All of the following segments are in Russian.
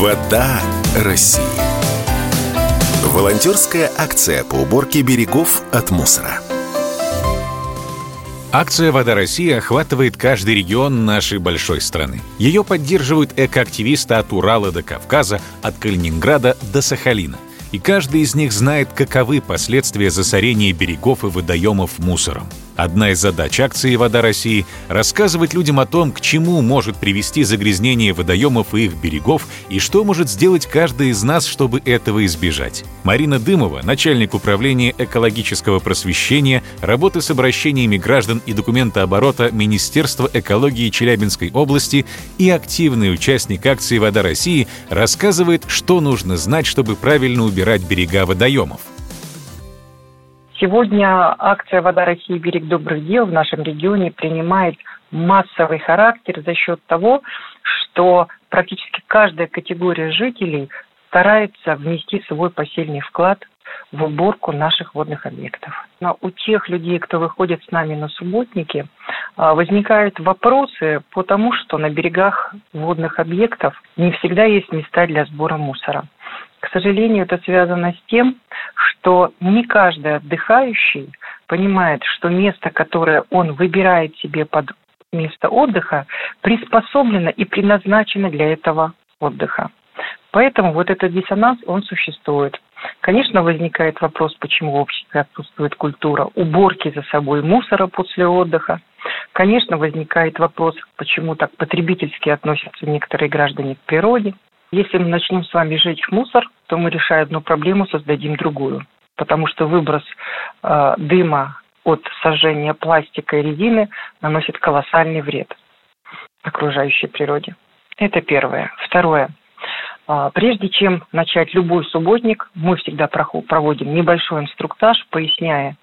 Вода России. Волонтерская акция по уборке берегов от мусора. Акция «Вода России» охватывает каждый регион нашей большой страны. Ее поддерживают экоактивисты от Урала до Кавказа, от Калининграда до Сахалина. И каждый из них знает, каковы последствия засорения берегов и водоемов мусором. Одна из задач акции «Вода России» — рассказывать людям о том, к чему может привести загрязнение водоемов и их берегов, и что может сделать каждый из нас, чтобы этого избежать. Марина Дымова, начальник управления экологического просвещения, работы с обращениями граждан и документооборота Министерства экологии Челябинской области и активный участник акции «Вода России», рассказывает, что нужно знать, чтобы правильно убирать берега водоемов. Сегодня акция «Вода России. Берег добрых дел» в нашем регионе принимает массовый характер за счет того, что практически каждая категория жителей старается внести свой посильный вклад в уборку наших водных объектов. Но у тех людей, кто выходит с нами на субботники, а, возникают вопросы по тому, что на берегах водных объектов не всегда есть места для сбора мусора. К сожалению, это связано с тем, что не каждый отдыхающий понимает, что место, которое он выбирает себе под место отдыха, приспособлено и предназначено для этого отдыха. Поэтому вот этот диссонанс, он существует. Конечно, возникает вопрос, почему в обществе отсутствует культура уборки за собой мусора после отдыха. Конечно, возникает вопрос, почему так потребительски относятся некоторые граждане к природе. Если мы начнем с вами жечь мусор, то мы, решая одну проблему, создадим другую. Потому что выброс э, дыма от сожжения пластика и резины наносит колоссальный вред окружающей природе. Это первое. Второе. А, прежде чем начать любой субботник, мы всегда проводим небольшой инструктаж, поясняя,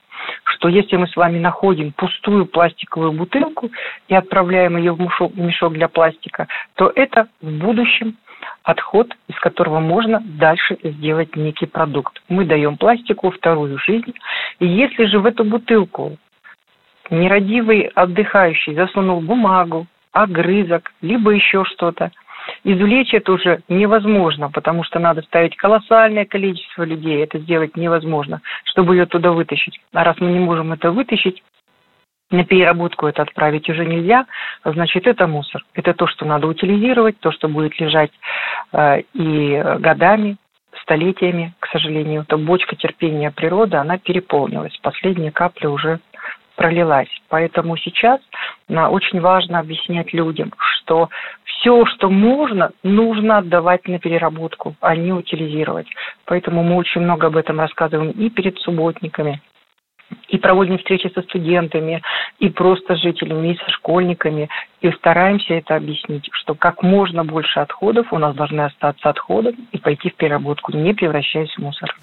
что если мы с вами находим пустую пластиковую бутылку и отправляем ее в мешок для пластика, то это в будущем отход, из которого можно дальше сделать некий продукт. Мы даем пластику вторую жизнь. И если же в эту бутылку нерадивый отдыхающий засунул бумагу, огрызок, либо еще что-то, извлечь это уже невозможно, потому что надо ставить колоссальное количество людей, это сделать невозможно, чтобы ее туда вытащить. А раз мы не можем это вытащить, на переработку это отправить уже нельзя, значит, это мусор. Это то, что надо утилизировать, то, что будет лежать э, и годами, столетиями, к сожалению. Эта бочка терпения природы, она переполнилась. Последняя капля уже пролилась. Поэтому сейчас на, очень важно объяснять людям, что все, что можно, нужно отдавать на переработку, а не утилизировать. Поэтому мы очень много об этом рассказываем и перед субботниками, и проводим встречи со студентами, и просто с жителями, и со школьниками, и стараемся это объяснить, что как можно больше отходов у нас должны остаться отходом и пойти в переработку, не превращаясь в мусор.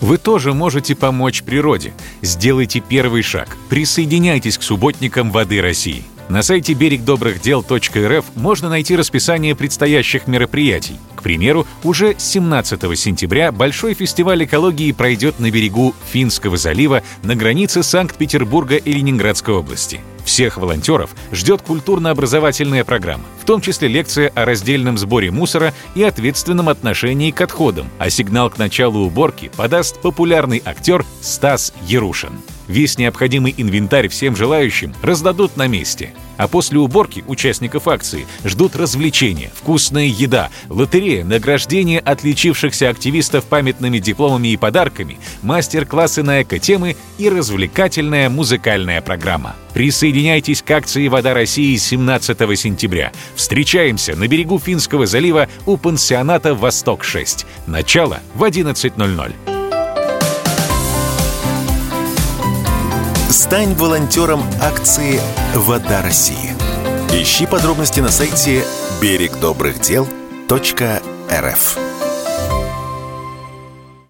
Вы тоже можете помочь природе. Сделайте первый шаг. Присоединяйтесь к субботникам воды России. На сайте берегдобрыхдел.рф можно найти расписание предстоящих мероприятий. К примеру, уже 17 сентября Большой фестиваль экологии пройдет на берегу Финского залива на границе Санкт-Петербурга и Ленинградской области. Всех волонтеров ждет культурно-образовательная программа, том числе лекция о раздельном сборе мусора и ответственном отношении к отходам, а сигнал к началу уборки подаст популярный актер Стас Ярушин. Весь необходимый инвентарь всем желающим раздадут на месте. А после уборки участников акции ждут развлечения, вкусная еда, лотерея, награждение отличившихся активистов памятными дипломами и подарками, мастер-классы на эко-темы и развлекательная музыкальная программа. Присоединяйтесь к акции «Вода России» 17 сентября. Встречаемся на берегу Финского залива у пансионата «Восток-6». Начало в 11.00. Стань волонтером акции «Вода России». Ищи подробности на сайте берегдобрыхдел.рф.